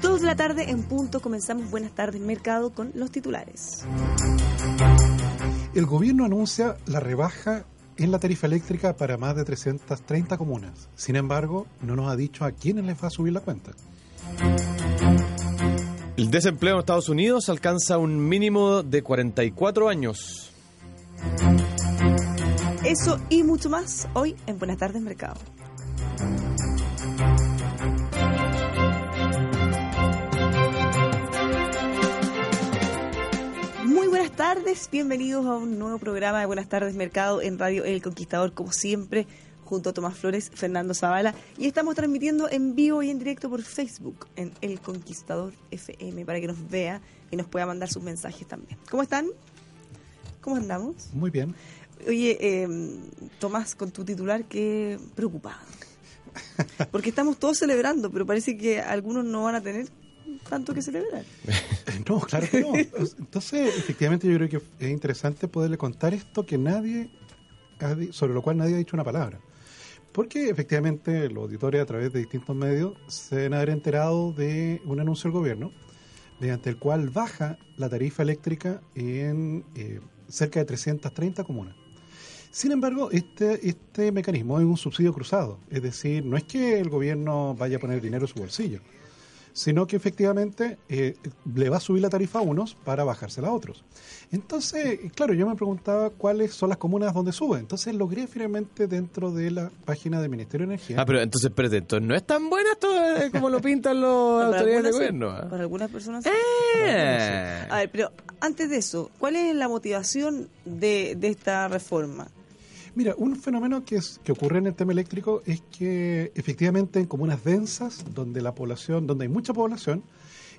Dos de la tarde en punto comenzamos Buenas tardes Mercado con los titulares. El gobierno anuncia la rebaja en la tarifa eléctrica para más de 330 comunas. Sin embargo, no nos ha dicho a quiénes les va a subir la cuenta. El desempleo en Estados Unidos alcanza un mínimo de 44 años. Eso y mucho más hoy en Buenas tardes Mercado. Muy buenas tardes, bienvenidos a un nuevo programa de Buenas tardes Mercado en Radio El Conquistador, como siempre, junto a Tomás Flores, Fernando Zavala, y estamos transmitiendo en vivo y en directo por Facebook en El Conquistador FM para que nos vea y nos pueda mandar sus mensajes también. ¿Cómo están? ¿Cómo andamos? Muy bien. Oye, eh, Tomás, con tu titular, qué preocupado. Porque estamos todos celebrando, pero parece que algunos no van a tener tanto que celebrar. No, claro que no. Entonces, efectivamente, yo creo que es interesante poderle contar esto que nadie, ha sobre lo cual nadie ha dicho una palabra. Porque efectivamente los auditores a través de distintos medios se deben haber enterado de un anuncio del gobierno mediante el cual baja la tarifa eléctrica en eh, cerca de 330 comunas. Sin embargo, este, este mecanismo es un subsidio cruzado, es decir, no es que el gobierno vaya a poner dinero en su bolsillo, sino que efectivamente eh, le va a subir la tarifa a unos para bajársela a otros. Entonces, claro, yo me preguntaba cuáles son las comunas donde sube. Entonces logré finalmente dentro de la página del Ministerio de Energía. Ah, pero entonces, espérate, entonces no es tan buena esto eh, como lo pintan los Para autoridades de sí, gobierno. ¿ah? Para algunas personas. sí. Eh. A ver, pero antes de eso, ¿cuál es la motivación de, de esta reforma? Mira, un fenómeno que, es, que ocurre en el tema eléctrico es que efectivamente en comunas densas, donde la población, donde hay mucha población,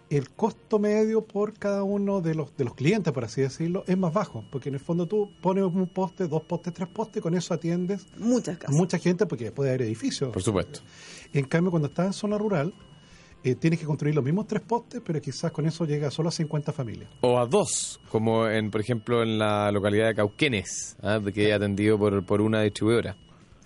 el costo medio por cada uno de los, de los clientes, por así decirlo, es más bajo, porque en el fondo tú pones un poste, dos postes, tres postes, con eso atiendes Muchas a casas. mucha gente porque puede haber edificios. Por supuesto. En cambio, cuando estás en zona rural, eh, tienes que construir los mismos tres postes, pero quizás con eso llega solo a 50 familias. O a dos, como en, por ejemplo, en la localidad de Cauquenes, ¿ah? de que es atendido por, por una distribuidora.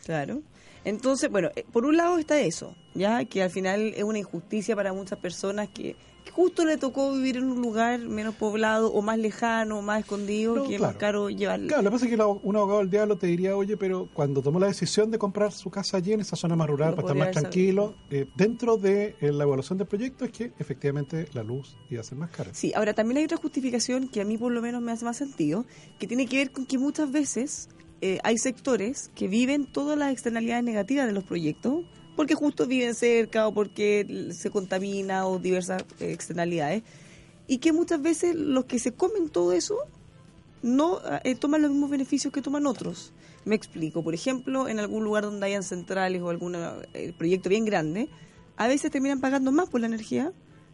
Claro. Entonces, bueno, eh, por un lado está eso, ya que al final es una injusticia para muchas personas que, que justo le tocó vivir en un lugar menos poblado o más lejano, más escondido, No, que es más caro llevarlo. Claro, lo que pasa es que un abogado del diablo te diría, oye, pero cuando tomó la decisión de comprar su casa allí en esa zona más rural Lo para estar más tranquilo, eh, dentro de eh, la evaluación del proyecto es que efectivamente la luz iba a ser más cara. Sí, ahora también hay otra justificación que a mí por lo menos me hace más sentido, que tiene que ver con que muchas veces eh, hay sectores que viven todas las externalidades negativas de los proyectos, porque justo viven cerca o porque se contamina o diversas eh, externalidades, y que muchas veces los que se comen todo eso no eh, toman los mismos beneficios que toman otros. Me explico, por ejemplo, en algún lugar donde hayan centrales o algún eh, proyecto bien grande, a veces terminan pagando más por la energía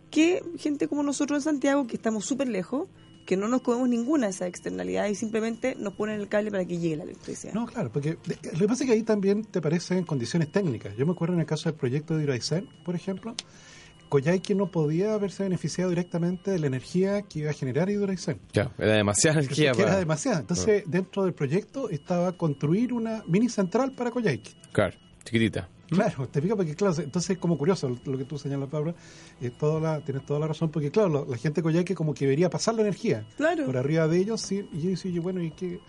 que gente como nosotros en Santiago, que estamos súper lejos, que no nos comemos ninguna de esas externalidades y simplemente nos ponen el cable para que llegue la electricidad. No, claro, porque lo que pasa es que ahí también te parecen condiciones técnicas. Yo me acuerdo en el caso del proyecto de Hidroaicén, por ejemplo, Coyhaique no podía haberse beneficiado directamente de la energía que iba a generar Hidroaicén. Claro, era demasiada energía. que era para- demasiada. Entonces, dentro del proyecto estaba construir una mini central para Coyhaique. Claro, chiquitita. Claro, te fijas porque, claro, entonces es como curioso lo, que tú señalas, Pablo. eh, toda la, tienes toda la razón, porque, claro, lo- la gente de Coyhaique como que debería pasar la energía Claro. por arriba de ellos. Sí, y yo decía, bueno, ¿y qué?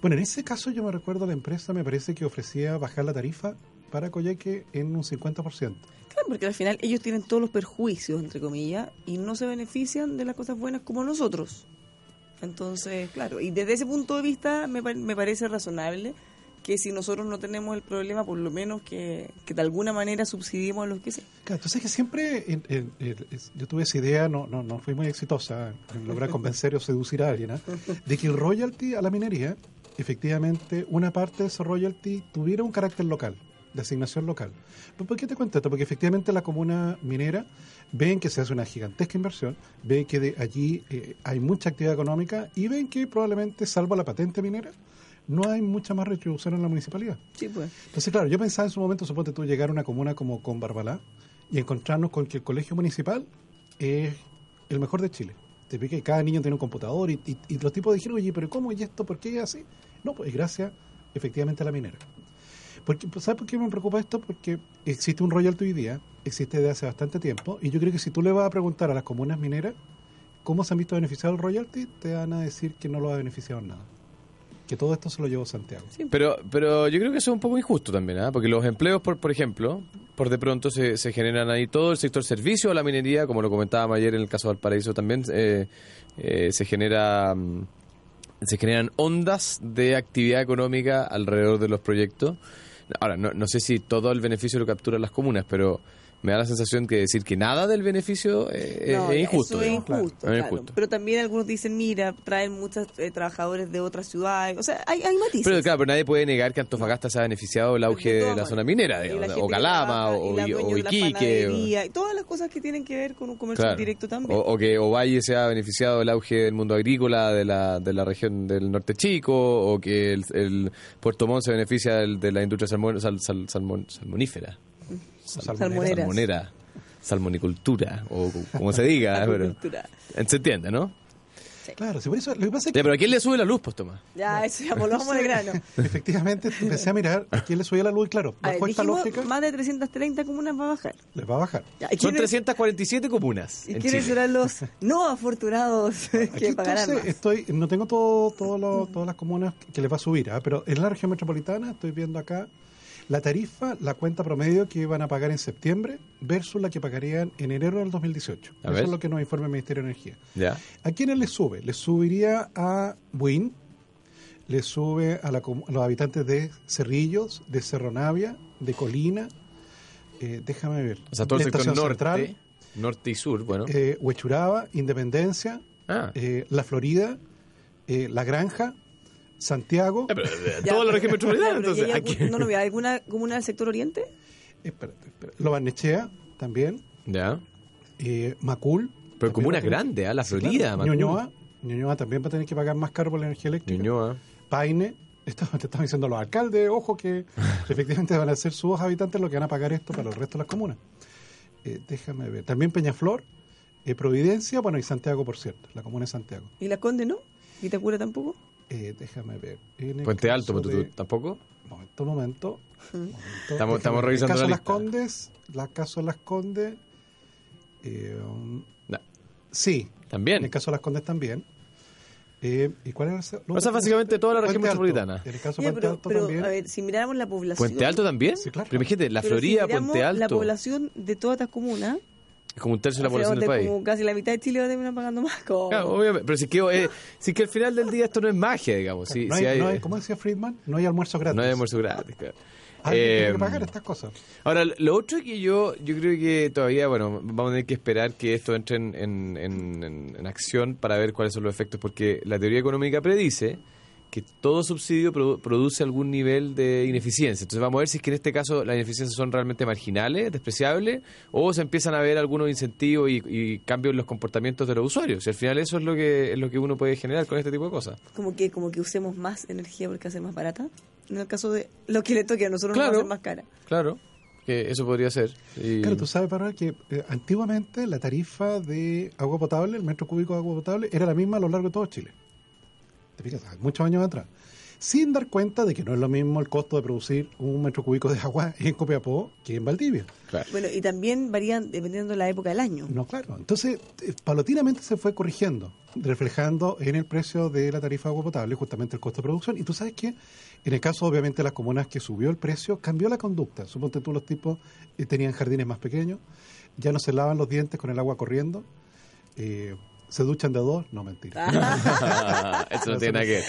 Bueno, en ese caso yo me recuerdo la empresa, me parece que ofrecía bajar la tarifa para Coyhaique en un 50%. Claro, porque al final ellos tienen todos los perjuicios, entre comillas, y no se benefician de las cosas buenas como nosotros. Entonces, claro, y desde ese punto de vista me, me parece razonable que si nosotros no tenemos el problema, por lo menos que, que de alguna manera subsidiemos a los que sí. Claro, entonces que siempre en- en- en- es- yo tuve esa idea, no, no, no fui muy exitosa en lograr convencer o seducir a alguien, ¿ah? de que el royalty a la minería, efectivamente, una parte de ese royalty tuviera un carácter local, de asignación local. ¿Pero ¿Por qué te cuento esto? Porque efectivamente la comuna minera ven que se hace una gigantesca inversión, ven que de allí eh, hay mucha actividad económica y ven que probablemente, salvo la patente minera, no hay mucha más retribución en la municipalidad. Sí, pues. Entonces, claro, yo pensaba en su momento, suponte tú, llegar a una comuna como con Barbalá y encontrarnos con que el colegio municipal es el mejor de Chile. Te que cada niño tiene un computador y, y- y los tipos dijeron, oye, pero ¿cómo y esto? ¿Por qué es así? No, pues es gracias efectivamente a la minera. Porque, pues, ¿Sabes por qué me preocupa esto? Porque existe un royalty hoy día, existe desde hace bastante tiempo, y yo creo que si tú le vas a preguntar a las comunas mineras cómo se han visto beneficiados el royalty, te van a decir que no lo ha beneficiado en nada. Que todo esto se lo llevó Santiago. Pero, pero yo creo que eso es un poco injusto también, ¿ah? porque los empleos, por, por ejemplo, por de pronto se, se generan ahí todo el sector servicio a la minería, como lo comentábamos ayer en el caso de Valparaíso también, eh, eh, se genera mm, se generan ondas de actividad económica alrededor de los proyectos. Ahora, no, no sé si todo el beneficio lo capturan las comunas, pero me da la sensación que decir que nada del beneficio eh, No, es injusto. Eso es digamos. injusto, Claro, es claro. injusto. Pero también algunos dicen, mira, traen muchos eh, trabajadores de otras ciudades. O sea, hay, hay matices. Pero claro, pero nadie puede negar que Antofagasta se ha beneficiado del auge De de la zona minera, la o Calama, o, o de Iquique. o- todas las cosas que tienen que ver con un comercio Claro. directo también. O, o que Ovalle se ha beneficiado del auge del mundo agrícola de la, de la región del norte chico, o que el, el Puerto Montt se beneficia del- de la industria salmon- sal- sal- salmon- salmonífera. Sal- Salmoneras. Salmonera. Salmonicultura, o como se diga. pero, se entiende, ¿no? Claro, si por eso, lo que pasa es que Ya, pero ¿a quién le sube la luz, pues, Tomás? Ya, eso ya volvamos de grano. Efectivamente, empecé a mirar a quién le subía la luz y claro, A ver, bajo esta lógica, más de 330 comunas va a bajar. les va a bajar. Ya, ¿y Son quiénes- 347 comunas. ¿Y en quiénes Chile. serán los no afortunados Aquí que pagarán entonces más? estoy, no tengo todo, todo lo- todas las comunas que les va a subir, ¿ah? pero en la región metropolitana estoy viendo acá la tarifa, la cuenta promedio que van a pagar en septiembre versus la que pagarían en enero del 2018. A Eso ver. es lo que nos informa el Ministerio de Energía. Ya. ¿A quiénes les sube? Les subiría a Buin, les sube a, la a los habitantes de Cerrillos, de Cerro Navia, de Colina, eh, déjame ver, O sea, todo el sector Estación norte, Central, norte y sur, bueno. eh, Huechuraba, Independencia, ah. eh, La Florida, eh, La Granja, Santiago. Ya, pero, eh, Ya, toda la región pero- metropolitana, ya, pero ¿y entonces. aquí- no, no, ¿hay alguna comuna del sector oriente? Espérate, espérate. Lo Barnechea también, Ya. eh, Macul. Pero también comuna va a tener- grande, ¿ah? La Sí, Florida, claro. Ñuñoa, Ñuñoa también va a tener que pagar más caro por la energía eléctrica. Ñuñoa. Paine, esto te estaban diciendo los alcaldes, ojo que efectivamente van a ser sus habitantes los que van a pagar esto para el resto de las comunas. Eh, déjame ver. También Peñaflor, eh, Providencia, bueno, y Santiago, por cierto, la comuna de Santiago. ¿Y la Conde no? ¿Vitacura tampoco? Eh, déjame ver. Puente Alto, ¿tú, de- tú, ¿tampoco? Momento, momento. momento. Estamos- estamos revisando El caso la de las lista. Condes, la caso de las Condes, eh, um, No. sí. También. En el caso de las Condes también. Eh, ¿Y cuál era el O sea, básicamente toda la región Puente Alto. metropolitana. En el caso de Puente pero, Alto pero, también. a ver, si miráramos la población... ¿Puente Alto también? Sí, claro. Pero imagínate, La pero si Florida, miramos Puente Alto. La población de todas estas comunas... Es como un tercio de la o sea, población del país. como casi la mitad de Chile va a terminar pagando más. Como... Claro, obviamente. Pero si que, eh, si que al final del día esto no es magia, digamos. Si, no, si hay, hay, no hay- ¿Cómo decía Friedman? No hay almuerzo gratis. no hay almuerzo gratis. claro. Tiene Eh, que pagar estas cosas. Ahora, lo otro que yo yo creo que todavía, bueno, vamos a tener que esperar que esto entre en, en- en- en- en acción para ver cuáles son los efectos, porque la teoría económica predice que todo subsidio produ- produce algún nivel de ineficiencia. Entonces vamos a ver si es que en este caso las ineficiencias son realmente marginales, despreciables, o se empiezan a ver algunos incentivos y, y cambios en los comportamientos de los usuarios. Y al final eso es lo que es lo que uno puede generar con este tipo de cosas. Como que, como que usemos más energía porque hace más barata. En el caso de lo que le toque a nosotros Claro. nos va a hacer más cara. Claro, que eso podría ser. Y- Claro, tú sabes, Manuel, que eh, antiguamente la tarifa de agua potable, el metro cúbico de agua potable, era la misma a lo largo de todo Chile. Te fijas, hace muchos años atrás. Sin dar cuenta de que no es lo mismo el costo de producir un metro cúbico de agua en Copiapó que en Valdivia. claro. Bueno, y también varían dependiendo de la época del año. No, claro. Entonces, eh, paulatinamente se fue corrigiendo, reflejando en el precio de la tarifa de agua potable justamente el costo de producción. Y tú sabes que, en el caso, obviamente, de las comunas que subió el precio, cambió la conducta. Suponte tú, los tipos eh, tenían jardines más pequeños, ya no se lavan los dientes con el agua corriendo. Eh, ¿Se duchan de dos? No, mentira. Eso no tiene nada que ver.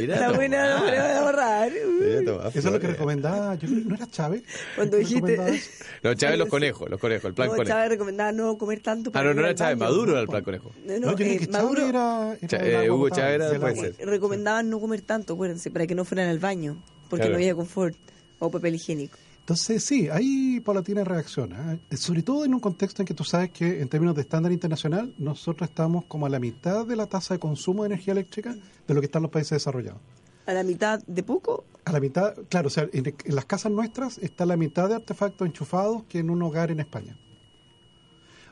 Está Tomás. buena, no me la voy a Tomás Eso es lo que Flores. recomendaba, yo creo, ¿no era Chávez? Cuando ¿Que dijiste-? No, Chávez los conejos, los conejos, el plan No, conejo. Chávez recomendaba no comer tanto. Ah, no, no era Chávez. Maduro era el plan conejo. No, No, no, yo eh, que Maduro Chávez era, era el eh, Hugo Chávez era- ser. recomendaban no comer tanto, acuérdense, para que no fueran al baño, porque Claro. no había confort o papel higiénico. Entonces, sí, hay paulatina reacción. ¿ah? Sobre todo en un contexto en que tú sabes que en términos de estándar internacional, nosotros estamos como a la mitad de la tasa de consumo de energía eléctrica de lo que están los países desarrollados. A la mitad de poco, A la mitad, claro, o sea, en, en las casas nuestras está la mitad de artefactos enchufados que en un hogar en España.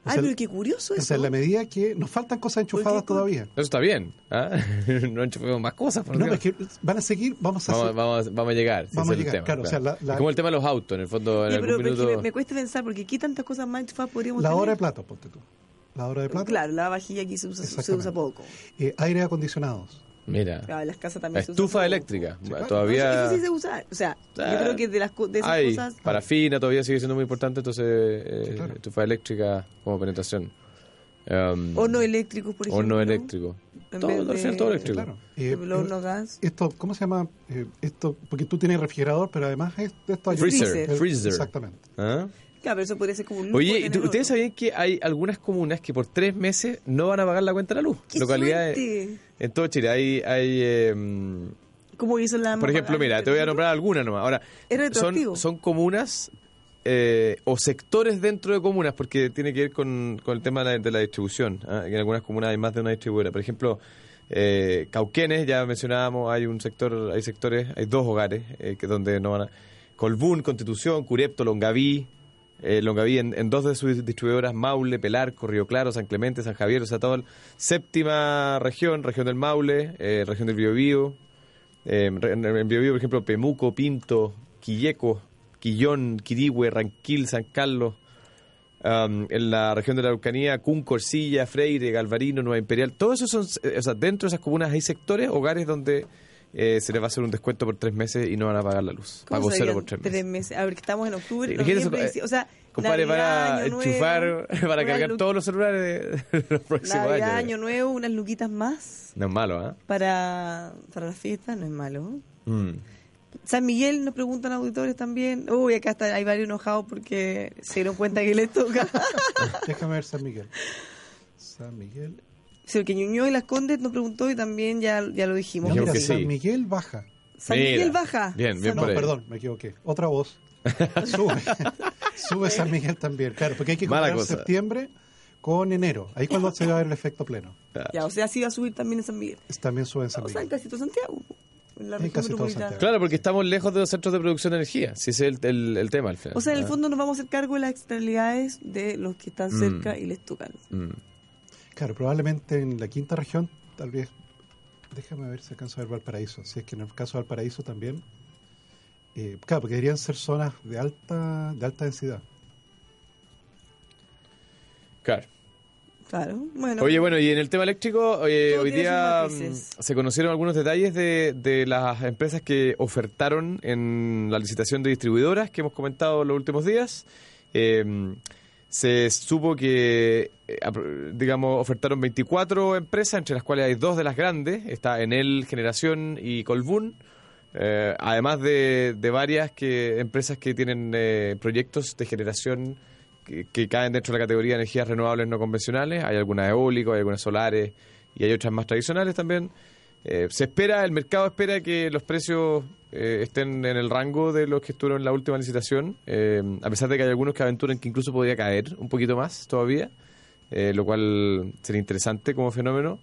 O Ay, sea, pero qué curioso o eso. sea, en la medida que nos faltan cosas enchufadas todavía. Eso está bien. ¿ah? no enchufemos más cosas. por No, Dios. es que van a seguir, vamos a Vamos, hacer- vamos, vamos a llegar. sí, Vamos a llegar, tema, claro, o sea, la- la- Es como el tema de los autos, en el fondo, en algún pero, pero es que minuto... me, me cuesta pensar, porque aquí tantas cosas más enchufadas podríamos la tener. hora de plato, ponte tú. La hora de plato. Claro, la vajilla aquí se usa, se usa poco. Eh, aire acondicionados. Mira, Claro, en las casas la también se usa estufa poco. eléctrica. claro. Todavía... Eso sí se usa. O sea, Ah, yo creo que de, las, co- de esas Hay cosas... parafina todavía sigue siendo muy importante, entonces eh, Claro. estufa eléctrica como penetración. Um, Horno eléctrico, por ejemplo. horno eléctrico. En Todo, vez al final de- todo eléctrico. Claro. Eh, El horno gas. Esto, ¿cómo se llama? Eh, esto, porque tú tienes refrigerador, pero además es- esto ayuda. Freezer, Freezer. freezer. Exactamente. ¿Ah? Claro, pero eso podría ser como un Oye, ¿y tener tú- ¿ustedes sabían que hay algunas comunas que por tres meses no van a pagar la cuenta de la luz? ¡Qué Localidades suerte! En todo Chile. Hay, hay eh, ¿Cómo hizo la por ejemplo, mira, te voy a nombrar algunas nomás. Ahora, son, son comunas eh, o sectores dentro de comunas, porque tiene que ver con, con el tema de la, de la distribución. ¿ah? En algunas comunas hay más de una distribuidora. Por ejemplo, eh, Cauquenes, ya mencionábamos, hay un sector, hay sectores, hay dos hogares eh, que donde no van a... Colbún, Constitución, Curepto, Longaví, eh, Longaví en, en dos de sus distribuidoras, Maule, Pelarco, Río Claro, San Clemente, San Javier, o sea, todo el- séptima región, región del Maule, eh, región del Biobío, eh, en, Biobío, por ejemplo, Pemuco, Pinto, Quilleco, Quillón, Quirihue, Ranquil, San Carlos, en la región de la Araucanía, Cun, Corsilla, Freire, Galvarino, Nueva Imperial, todo eso son, eh, o sea, dentro de esas comunas hay sectores, hogares donde eh, se les va a hacer un descuento por tres meses y no van a pagar la luz. ¿Cómo Pago cero por tres meses. A ver, que estamos en octubre, noviembre, eh, dici- o sea, Compadre, para enchufar, para cargar todos los celulares de los próximos Navidad, años. Año Nuevo, unas luquitas más No es malo, ¿ah? para, para las fiestas, no es malo. Mm. San Miguel nos preguntan auditores también. Uy, acá está, hay varios enojados porque se dieron cuenta que les toca. Déjame ver San Miguel. San Miguel. Sí, que Ñuñoa y Las Condes nos preguntó y también ya, ya lo dijimos. No, mira, San. Miguel baja. San Mira. Miguel baja. Bien, bien San- No, perdón, me equivoqué. Otra voz. Sube. Sube San Miguel también. Claro, porque hay que comparar septiembre con enero. Ahí cuando se va a ver el efecto pleno. Ya, o sea, sí va a subir también en San Miguel. También sube en San O sea, en Miguel. casi todo Santiago. En la En región casi todo metropolitana. Santiago. Claro, porque estamos lejos de los centros de producción de energía. Si ese es el, el- el tema al final. O sea, en el fondo nos vamos a hacer cargo de las externalidades de los que están Mm. cerca y les tocan. Mm. Claro, probablemente en la quinta región, tal vez. Déjame ver si alcanzo a ver Valparaíso. Si es que en el caso de Valparaíso también. eh, claro, porque deberían ser zonas de alta, de alta densidad. Claro. Claro. Bueno. Oye, bueno, y en el tema eléctrico, eh, hoy día mm, se conocieron algunos detalles de, de las empresas que ofertaron en la licitación de distribuidoras que hemos comentado los últimos días. Eh, se supo que, eh, digamos, ofertaron 24 empresas, entre las cuales hay dos de las grandes, está Enel Generación y Colbún, eh, además de, de varias que, empresas que tienen eh, proyectos de generación que, que caen dentro de la categoría de energías renovables no convencionales. Hay algunas eólicas, hay algunas solares y hay otras más tradicionales también. Eh, se espera, el mercado espera que los precios eh, estén en el rango de los que estuvieron en la última licitación, eh, a pesar de que hay algunos que aventuran que incluso podría caer un poquito más todavía, eh, lo cual sería interesante como fenómeno.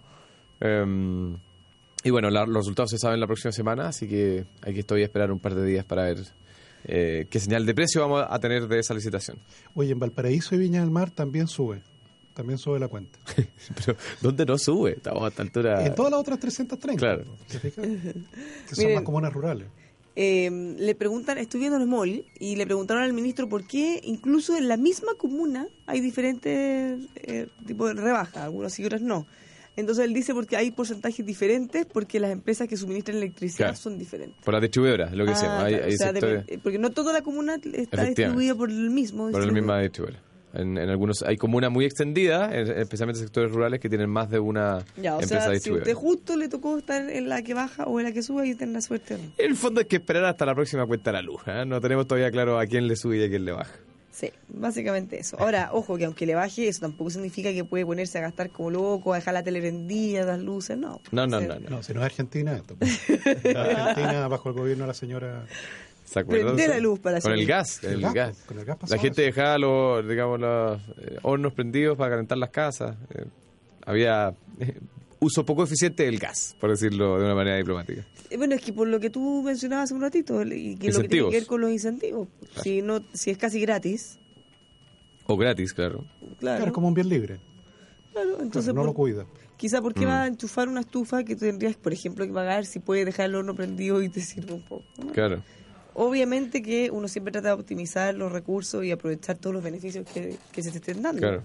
Y bueno, la- los resultados se saben la próxima semana, así que hay que todavía esperar un par de días para ver qué señal de precio vamos a tener de esa licitación. Oye, en Valparaíso y Viña del Mar también sube. También sube la cuenta. Pero, ¿dónde no sube? Estamos a esta altura. En todas las otras 330. Claro. ¿te fijas? Que son Miren. más comunas rurales. Eh, le preguntan, estoy viendo el mall y le preguntaron al ministro por qué incluso en la misma comuna hay diferentes eh, tipos de rebajas, algunos y otros no. Entonces él dice porque hay porcentajes diferentes porque las empresas que suministran electricidad Claro. son diferentes. Por las distribuidoras, lo que Ah, decíamos. Hay, claro, hay o sea, sectores depende- porque no toda la comuna está distribuida por el mismo por la distribuidor. misma distribuidora. En, en algunos hay comunas muy extendidas, en- especialmente sectores rurales que tienen más de una Ya, o empresa sea, si usted justo le tocó estar en la que baja o en la que sube y tener suerte. ¿no? En el fondo hay que esperar hasta la próxima cuenta de la luz. ¿eh? No tenemos todavía claro a quién le sube y a quién le baja. Sí, básicamente eso. Ahora, ojo, que aunque le baje, eso tampoco significa que puede ponerse a gastar como loco, a dejar la tele prendida, las luces, no. No, no, O sea, no. no. No, si no es Argentina, esto. pues. En Argentina, bajo el gobierno de la señora. ¿Se acuerdan? Prende la luz para Con el gas. El El gas, gas. con el gas pasó La gente eso. dejaba los, digamos, los eh, hornos prendidos para calentar las casas. Eh, había eh, uso poco eficiente del gas, por decirlo de una manera diplomática. Eh, Bueno, es que por lo que tú mencionabas hace un ratito, y que lo que tiene que ver con los incentivos. Si, no, si es casi gratis, O gratis, claro. claro. Claro, es como un bien libre. claro, entonces no por- lo cuida. Quizá porque Mm. va a enchufar una estufa que tú tendrías, por ejemplo, que pagar si puedes dejar el horno prendido y te sirve un poco. ¿no? Claro. Obviamente que uno siempre trata de optimizar los recursos y aprovechar todos los beneficios que, que se te estén dando.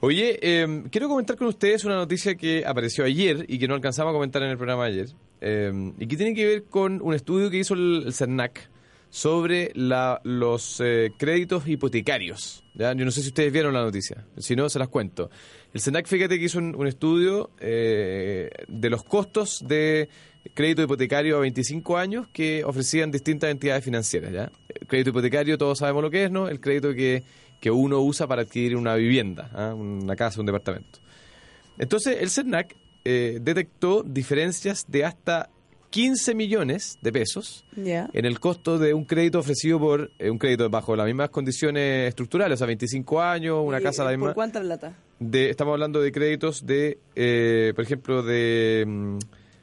Oye, eh, quiero comentar con ustedes una noticia que apareció ayer y que no alcanzamos a comentar en el programa ayer. eh, y que tiene que ver con un estudio que hizo el, el CERNAC sobre la- los eh, créditos hipotecarios. ¿ya? Yo no sé si ustedes vieron la noticia, si no, se las cuento. El CERNAC, fíjate que hizo un, un estudio eh, de los costos de crédito hipotecario a 25 años que ofrecían distintas entidades financieras. ¿ya? El crédito hipotecario, todos sabemos lo que es, ¿no? El crédito que, que uno usa para adquirir una vivienda, ¿ah? una casa, un departamento. Entonces, el CERNAC eh, detectó diferencias de hasta 15 millones de pesos en el costo de un crédito ofrecido por eh, un crédito bajo las mismas condiciones estructurales, o sea, 25 años, una ¿Y, casa a la misma. ¿Por cuánta plata? De, estamos hablando de créditos de, eh, por ejemplo, de mm,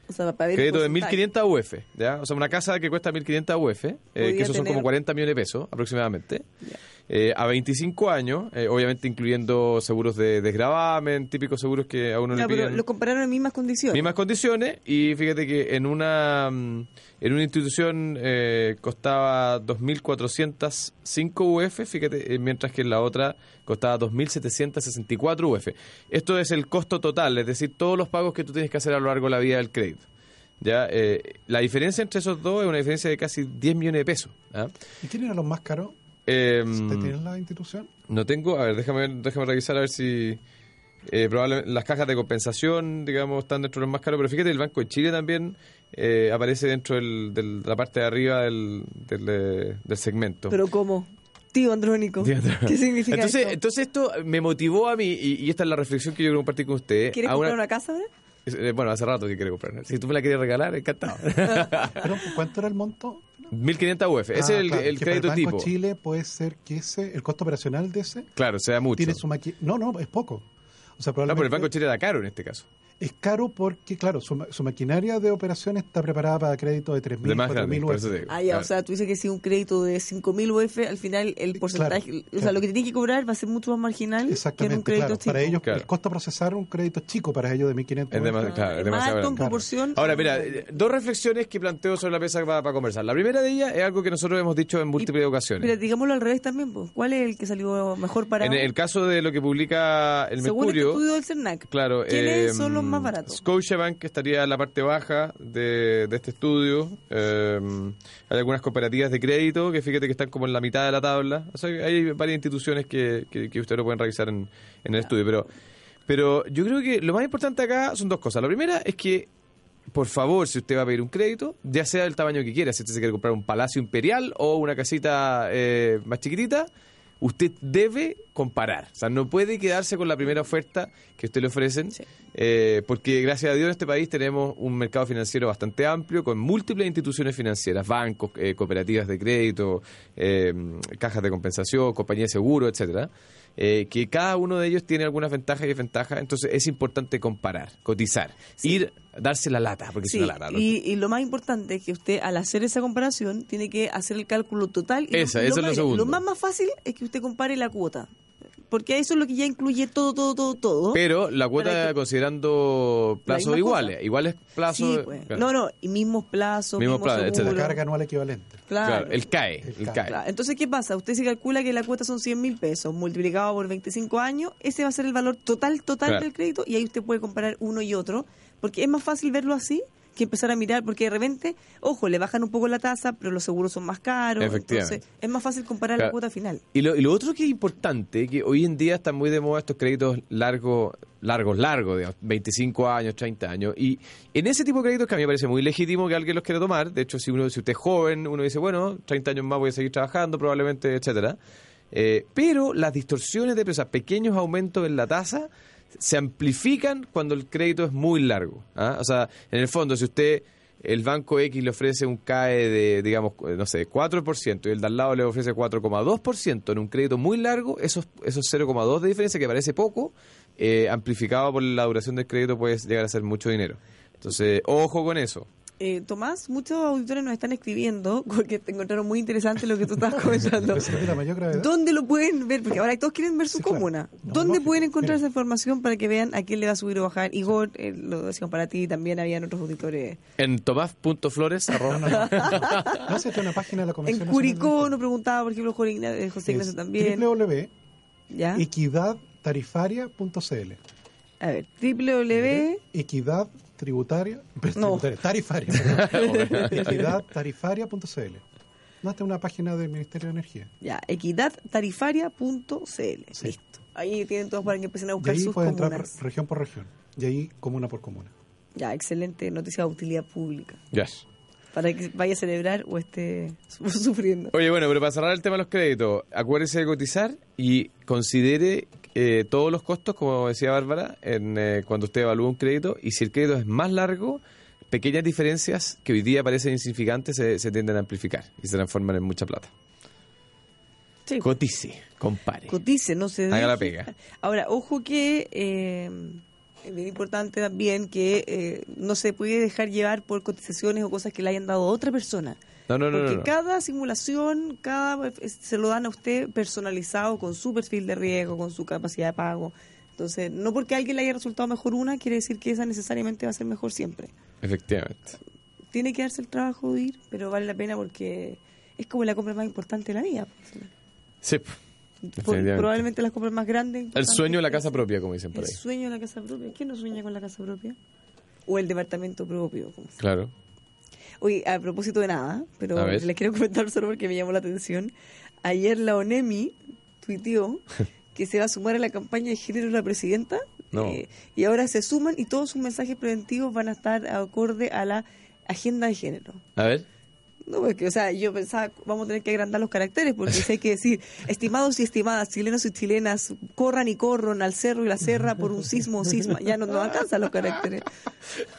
O sea, para crédito de porcentaje. 1.500 UF, ¿ya? O sea, una casa que cuesta 1.500 UF, eh, que esos son tener- como 40 millones de pesos aproximadamente. Ya. Eh, a 25 años, eh, obviamente incluyendo seguros de desgravamen, típicos seguros que a uno Ya, le pero piden lo compararon en mismas condiciones. mismas condiciones y fíjate que en una mm, en una institución eh, costaba 2.405 UF, fíjate, eh, mientras que en la otra costaba 2.764 UF. Esto es el costo total, es decir, todos los pagos que tú tienes que hacer a lo largo de la vida del crédito. Ya, eh, la diferencia entre esos dos es una diferencia de casi 10 millones de pesos. ¿ah? ¿Y quién eran los más caros? Eh, ¿Usted tiene la institución? no tengo, a ver, déjame, déjame revisar a ver si eh, probablemente las cajas de compensación, digamos, están dentro de los más caros, pero fíjate, el Banco de Chile también eh, aparece dentro del- del- de la parte de arriba del, del, eh, del segmento. Pero ¿cómo? Tío Andrónico. Tío Andrónico. ¿Qué significa entonces, esto? entonces esto me motivó a mí, y, y esta es la reflexión que yo quiero compartir con ustedes. ¿Quieres a comprar una- una casa ahora? Eh, Bueno, hace rato que quiero comprar. una. Si tú me la quieres regalar, encantado. ¿Pero ¿Cuánto era el monto? 1500 UF. Ese Ah, es el, claro, el que para crédito el Banco tipo. Chile puede ser que ese, el costo operacional de ese, Claro, sea mucho. tiene su maqui... No, no, es poco. O sea, No, pero el probablemente Banco de Chile era caro en este caso. Es caro porque, claro, su, ma- su maquinaria de operación está preparada para crédito de 3.000, De más grande, 4.000 por UF. Ah, ya, Claro. o sea, tú dices que si un crédito de 5.000 UF, al final el porcentaje, claro, o sea, claro. lo que te tiene que cobrar va a ser mucho más marginal que en un Exactamente, crédito claro. chico. Para ellos, Claro. el costo de procesar un crédito chico para ellos de 1.500 Es UF. demasiado, claro, es más demasiado alto en grande. proporción. Ahora, mira, dos reflexiones que planteo sobre la mesa para, para conversar. La primera de ellas es algo que nosotros hemos dicho en múltiples ocasiones. Mira, digámoslo al revés también, pues. ¿Cuál es el que salió mejor para en el caso de lo que publica el Según este Mercurio, estudio del CERNAC, claro, ¿quiénes eh, son los más baratos? Scotiabank que estaría en la parte baja de, de este estudio. Eh, hay algunas cooperativas de crédito que fíjate que están como en la mitad de la tabla. O sea, hay varias instituciones que, que, que ustedes lo pueden revisar en, en el estudio. Pero, pero yo creo que lo más importante acá son dos cosas. La primera es que por favor, si usted va a pedir un crédito, ya sea del tamaño que quiera, si usted se quiere comprar un palacio imperial o una casita eh, más chiquitita, usted debe comparar. O sea, no puede quedarse con la primera oferta que usted le ofrecen, Sí. eh, porque gracias a Dios en este país tenemos un mercado financiero bastante amplio, con múltiples instituciones financieras, bancos, eh, cooperativas de crédito, eh, cajas de compensación, compañías de seguro, etcétera. Eh, que cada uno de ellos tiene algunas ventajas y desventajas, entonces es importante comparar, cotizar, ir, darse la lata, porque Sí, es una lata. ¿no? y, y lo más importante es que usted al hacer esa comparación tiene que hacer el cálculo total. Y Esa, y eso es lo segundo. Lo más, más fácil es que usted compare la cuota. Porque eso es lo que ya incluye todo, todo, todo, todo. Pero la cuota que- considerando plazos iguales, cosa. iguales plazos. Sí, pues. claro. No, no, y mismos plazos, Mismos plazos. La carga anual equivalente. Claro. Claro, el CAE, El el CAE. CAE. Claro, Entonces, ¿qué pasa? Usted se calcula que la cuota son 100 mil pesos, multiplicado por 25 años, ese va a ser el valor total, total Claro. del crédito, y ahí usted puede comparar uno y otro, porque es más fácil verlo así que empezar a mirar, porque de repente, ojo, le bajan un poco la tasa, pero los seguros son más caros. Efectivamente. Entonces, es más fácil comparar la cuota final. Y lo, y lo otro que es importante, que hoy en día están muy de moda estos créditos largos, largos, largos, digamos, 25 años, 30 años. Y en ese tipo de créditos que a mí me parece muy legítimo que alguien los quiera tomar. De hecho, si uno si usted es joven, uno dice, bueno, 30 años más voy a seguir trabajando, probablemente, etcétera. Eh, pero las distorsiones de precios, pequeños aumentos en la tasa, se amplifican cuando el crédito es muy largo. ¿ah? O sea, en el fondo, si usted, el banco X le ofrece un CAE de, digamos, no sé, 4% y el de al lado le ofrece 4,2% en un crédito muy largo, esos, esos 0,2 de diferencia, que parece poco, eh, amplificado por la duración del crédito, puede llegar a ser mucho dinero. Entonces, ojo con eso. Eh, Tomás, muchos auditores nos están escribiendo porque te encontraron muy interesante lo que tú estás comentando. Pero es de la mayor gravedad. ¿Dónde lo pueden ver? Porque ahora todos quieren ver su Sí, claro. comuna. No, ¿Dónde lógico. pueden encontrar Mira. esa información para que vean a quién le va a subir o bajar? Igor, eh, lo decíamos para ti, también habían otros auditores. En tomás.flores, arroba- No, no, no. Es una página de la En Comisión Curicó nos preguntaba, por ejemplo, eh, José Ignacio también. Www.equidadtarifaria.cl A ver, www. Equidad tributaria, No. tributaria, tarifaria, equidadtarifaria.cl. No, esta es una página del Ministerio de Energía. Ya, equidadtarifaria.cl. Sí. Listo. Ahí tienen todos para que empiecen a Y buscar ahí sus puede entrar región por región. Y ahí comuna por comuna. Ya, excelente noticia de utilidad pública. Yes. Para que vaya a celebrar o esté su- sufriendo. Oye, bueno, pero para cerrar el tema de los créditos, acuérdese de cotizar y considere eh, todos los costos, como decía Bárbara, en, eh, cuando usted evalúa un crédito. Y si el crédito es más largo, pequeñas diferencias que hoy día parecen insignificantes se, se tienden a amplificar y se transforman en mucha plata. Sí. Cotice, compare. cotice, no se Haga la pega. Ahora, ojo que eh, es bien importante también que eh, no se puede dejar llevar por cotizaciones o cosas que le hayan dado a otra persona. No, no, no, Porque no, no. cada simulación, cada se lo dan a usted personalizado con su perfil de riesgo, con su capacidad de pago. Entonces, no porque a alguien le haya resultado mejor una, quiere decir que esa necesariamente va a ser mejor siempre. Efectivamente. Tiene que darse el trabajo de ir, pero vale la pena porque es como la compra más importante de la vida. Sí, Por- definitivamente. probablemente las compras más grandes. El sueño de la casa propia, como dicen por El ahí. sueño de la casa propia. ¿Quién no sueña con la casa propia? O el departamento propio. como sea. Oye, a propósito de nada, pero les quiero comentar solo porque me llamó la atención. Ayer la ONEMI tuiteó que se va a sumar a la campaña de género de la presidenta. No. eh, y ahora se suman y todos sus mensajes preventivos van a estar acorde a la agenda de género. A ver. No, porque, o sea, yo pensaba, vamos a tener que agrandar los caracteres, porque si hay que decir, estimados y estimadas, chilenos y chilenas, corran y corran al cerro y la serra por un sismo o sisma. Ya no nos alcanzan los caracteres.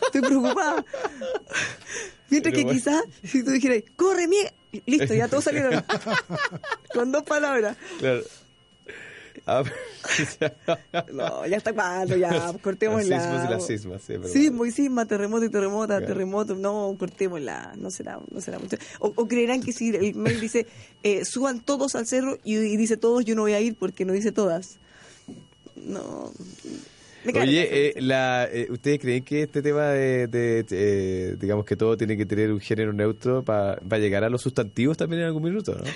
Estoy preocupada. Mientras Pero que bueno. quizás, si tú dijeras, corre, mía, listo, ya todos salieron. Con dos palabras. Claro. Ah, No, ya está cuando, ya, cortémosla. Sismos y las sismas, sí, Sí, muy sisma, terremoto y terremota, Claro. terremoto, no, cortémosla, no será, no será mucho. O, o creerán que si el mail dice, eh, suban todos al cerro y, y dice todos, yo no voy a ir porque no dice todas. No. Oye, eh, la, eh, ¿ustedes creen que este tema de, de, eh, digamos que todo tiene que tener un género neutro para llegar a los sustantivos también en algún minuto, no?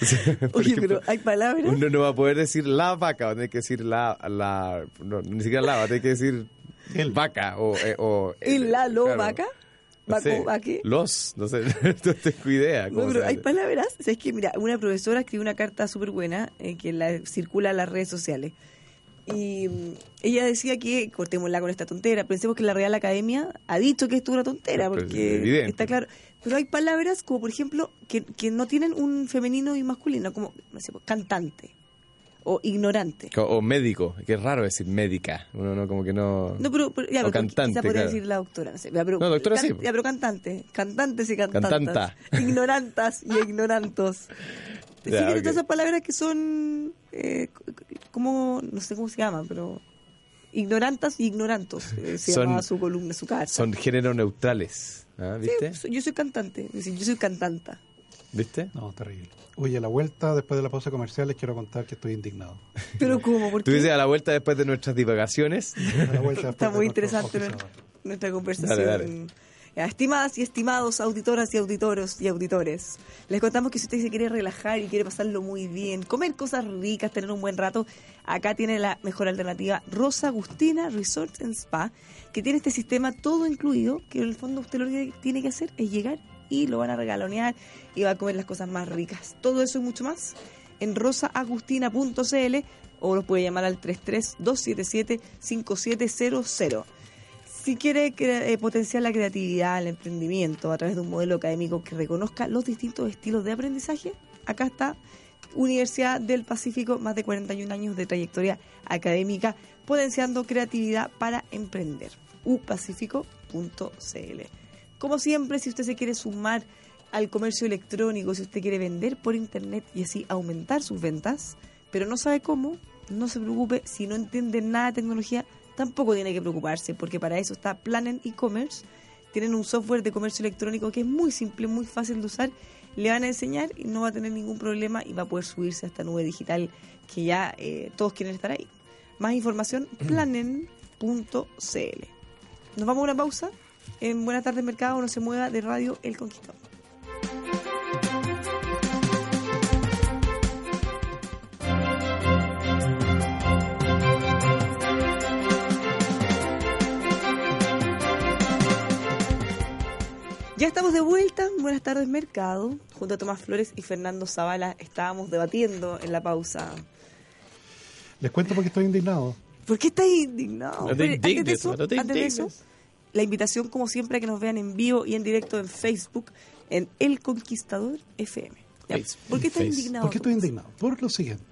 O sea, por Oye, ejemplo, pero hay palabras. Uno no va a poder decir la vaca, va a tener que decir la, la no, ni siquiera la, va a tener que decir El. vaca o... eh, o ¿El la, lo, claro. vaca? No ¿Vaco, sé? Los, no sé, no tengo idea. No, pero hay palabras, o sea, es que mira, una profesora escribió una carta súper buena eh, que la circula en las redes sociales. Y mm, ella decía que cortémosla con esta tontera, pensemos que la Real Academia ha dicho que esto es una tontera, Pero es porque evidente. está claro. Pero hay palabras como, por ejemplo, que, que no tienen un femenino y masculino, como, no sé, pues, cantante o ignorante. O médico, que es raro decir médica. Uno no, como que no. No, pero, pero- ya, O pero cantante, quizá podría claro. decir la doctora. No, sé, ya, pero, No, doctora sí. Ya, pero cantante. Cantantes y cantantas. Cantanta. Ignorantas y ignorantos. Sí, Ya, todas esas palabras que son eh, como, no sé cómo se llama, pero ignorantas y ignorantos. eh, se Son- llamaba su columna, su carta. Son géneros neutrales. ¿ah? ¿Viste? soy- yo soy cantante, es decir, yo soy cantanta. ¿Viste? No, terrible. Oye, a la vuelta, después de la pausa comercial, les quiero contar que estoy indignado. Pero ¿cómo? ¿Por Tú qué? dices a la vuelta después de nuestras divagaciones. A la vuelta después Está muy interesante nuestra conversación. Dale, dale. Estimadas y estimados auditoras y auditoros y auditores, les contamos que si usted se quiere relajar y quiere pasarlo muy bien, comer cosas ricas, tener un buen rato, acá tiene la mejor alternativa, Rosa Agustina Resort and Spa, que tiene este sistema todo incluido, que en el fondo usted lo que tiene que hacer es llegar y lo van a regalonear y va a comer las cosas más ricas. Todo eso y mucho más en rosaagustina.cl o lo puede llamar al 33277-5700. Si quiere eh, potenciar la creatividad, el emprendimiento a través de un modelo académico que reconozca los distintos estilos de aprendizaje, acá está Universidad del Pacífico, más de 41 años de trayectoria académica, potenciando creatividad para emprender. upacífico.cl. Como siempre, si usted se quiere sumar al comercio electrónico, si usted quiere vender por internet y así aumentar sus ventas, pero no sabe cómo, no se preocupe, si no entiende nada de tecnología, tampoco tiene que preocuparse, porque para eso está Planen e-commerce. Tienen un software de comercio electrónico que es muy simple, muy fácil de usar. Le van a enseñar y no va a tener ningún problema y va a poder subirse a esta nube digital que ya eh, todos quieren estar ahí. Más información, planen.cl. Nos vamos a una pausa. En Buenas tardes Mercado, no se mueva de Radio El Conquistador. Ya estamos de vuelta. Buenas tardes, Mercado. Junto a Tomás Flores y Fernando Zavala estábamos debatiendo en la pausa. Les cuento porque estoy indignado. ¿Por qué estás indignado? No te no indignes. La invitación, como siempre, a que nos vean en vivo y en directo en Facebook, en El Conquistador FM. ¿Por qué estás indignado? ¿Por qué estoy indignado? Por lo siguiente.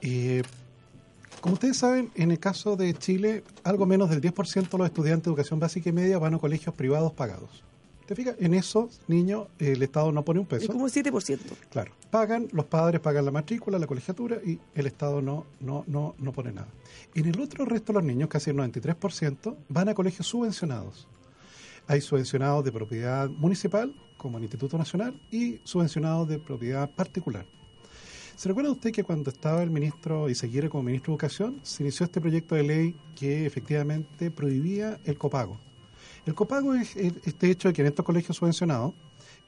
Eh, como ustedes saben, en el caso de Chile, algo menos del 10% de los estudiantes de educación básica y media van a colegios privados pagados. ¿Te fijas? En esos niños el Estado no pone un Es peso. como el 7%. Claro, pagan, los padres pagan la matrícula, la colegiatura y el Estado no, no, no, no pone nada. En el otro resto los niños, casi el 93%, van a colegios subvencionados. Hay subvencionados de propiedad municipal, como el Instituto Nacional, y subvencionados de propiedad particular. ¿Se recuerda usted que cuando estaba el ministro Iseguirre como ministro de Educación, se inició este proyecto de ley que efectivamente prohibía el copago? El copago es este hecho de que en estos colegios subvencionados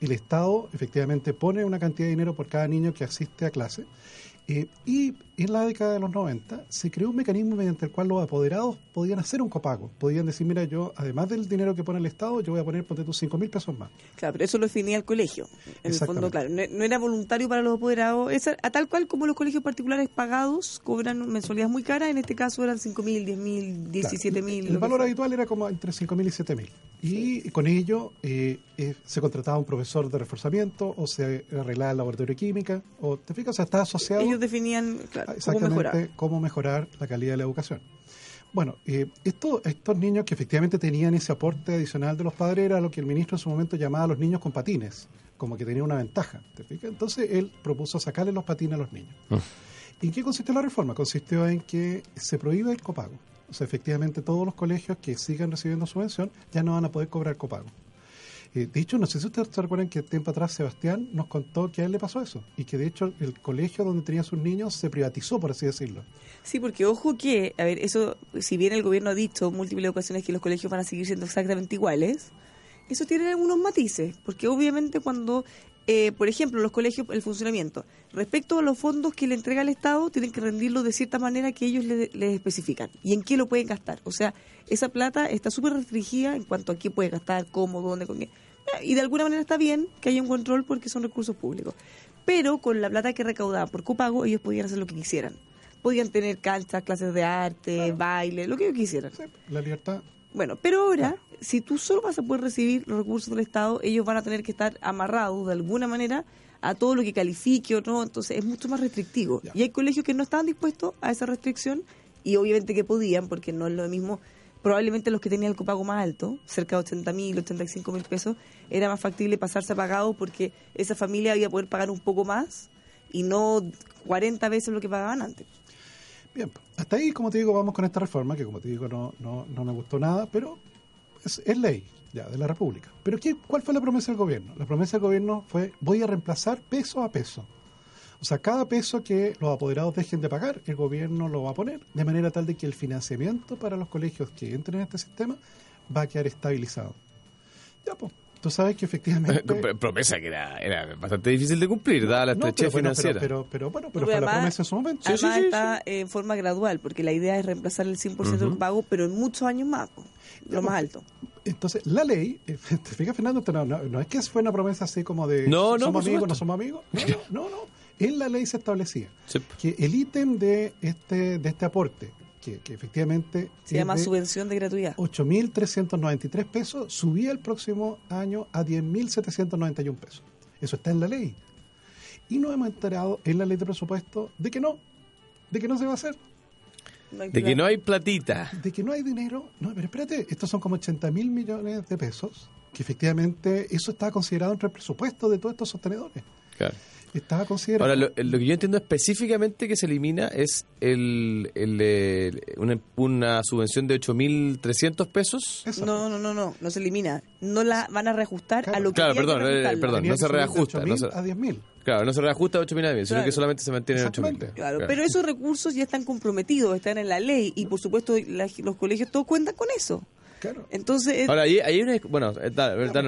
el Estado efectivamente pone una cantidad de dinero por cada niño que asiste a clase eh, y en la década de los 90 se creó un mecanismo mediante el cual los apoderados podían hacer un copago. Podían decir, mira, yo además del dinero que pone el Estado, yo voy a poner, ponte tus 5 mil pesos más. Claro, pero eso lo definía el colegio. En el fondo, claro, no, no era voluntario para los apoderados. Es a, a tal cual como los colegios particulares pagados cobran mensualidades muy caras, en este caso eran 5 mil, 10 mil, 17 mil. El valor habitual era como entre 5 mil y 7 mil. Y con ello eh, eh, se contrataba un profesor de reforzamiento o se arreglaba el laboratorio de química. O, ¿Te fijas? O sea, está asociado Ellos definían claro, exactamente mejorar. cómo mejorar la calidad de la educación. Bueno, eh, esto- estos niños que efectivamente tenían ese aporte adicional de los padres era lo que el ministro en su momento llamaba a los niños con patines, como que tenía una ventaja. ¿te fijas? Entonces él propuso sacarle los patines a los niños. ¿Y en qué consistió la reforma? Consistió en que se prohíbe el copago. O sea, efectivamente todos los colegios que sigan recibiendo subvención ya no van a poder cobrar copago. De hecho, no sé si ustedes se recuerdan que tiempo atrás Sebastián nos contó que a él le pasó eso y que de hecho el colegio donde tenía sus niños se privatizó, por así decirlo. Sí, porque ojo que, a ver, eso, si bien el gobierno ha dicho múltiples ocasiones que los colegios van a seguir siendo exactamente iguales, eso tiene algunos matices, porque obviamente cuando, eh, por ejemplo, los colegios, el funcionamiento, respecto a los fondos que le entrega el Estado, tienen que rendirlo de cierta manera que ellos le- les especifican y en qué lo pueden gastar. O sea, esa plata está súper restringida en cuanto a qué puede gastar, cómo, dónde, con qué. Y de alguna manera está bien que haya un control porque son recursos públicos. Pero con la plata que recaudaban por copago, ellos podían hacer lo que quisieran. Podían tener canchas, clases de arte, baile, lo que ellos quisieran. Sí, la libertad. Bueno, pero ahora, si tú solo vas a poder recibir los recursos del Estado, ellos van a tener que estar amarrados de alguna manera a todo lo que califique o no, entonces es mucho más restrictivo. Ya. Y hay colegios que no estaban dispuestos a esa restricción y obviamente que podían, porque no es lo mismo, probablemente los que tenían el copago más alto, cerca de 80 mil, 85 mil pesos, era más factible pasarse a pagado porque esa familia iba a poder pagar un poco más y no 40 veces lo que pagaban antes. Bien, hasta ahí, como te digo, vamos con esta reforma, que como te digo, no, no, no me gustó nada, pero es, es ley ya de la República. Pero ¿qué, ¿cuál fue la promesa del gobierno? La promesa del gobierno fue, voy a reemplazar peso a peso. O sea, cada peso que los apoderados dejen de pagar, el gobierno lo va a poner, de manera tal de que el financiamiento para los colegios que entren en este sistema va a quedar estabilizado. Ya, pues. Tú sabes que efectivamente... Pr- Promesa que era, era bastante difícil de cumplir, dada la No, estrechez pero, bueno, financiera. pero, pero, pero bueno, pero Porque fue la promesa en su momento. Además está en forma gradual, porque la idea es reemplazar el 100% del pago, pero en muchos años más, lo más alto. Entonces, la ley, te fijas, Fernando, no, no, no es que fue una promesa así como de No, no, somos amigos, no somos amigos. No, no, no, no. En la ley se establecía Sí. que el ítem de este, de este aporte, que, que efectivamente Se es llama de subvención de gratuidad. 8.393 pesos, subía el próximo año a 10.791 pesos. Eso está en la ley. Y nos hemos enterado en la ley de presupuesto de que no, de que no se va a hacer. De que no hay platita. de que no hay dinero. No, pero espérate, estos son como 80 mil millones de pesos, que efectivamente eso estaba considerado entre el presupuesto de todos estos sostenedores. Claro. Estaba considerado. Ahora, lo, lo que yo entiendo específicamente que se elimina es el, el, una, una subvención de 8.300 pesos. Eso. No, no, no, no, no se elimina. No la van a reajustar Claro. a lo que Claro, había que perdón, eh, perdón. No se subir de reajusta, 8.000 no se- a 10.000. Claro, no se reajusta a 8.000 a 10.000, sino Claro. que solamente se mantiene en 8.000. Exactamente. Claro, pero esos recursos ya están comprometidos, están en la ley y por supuesto la- los colegios todos cuentan con eso. Claro. Entonces, es- Ahora, ahí hay una... Bueno, eh.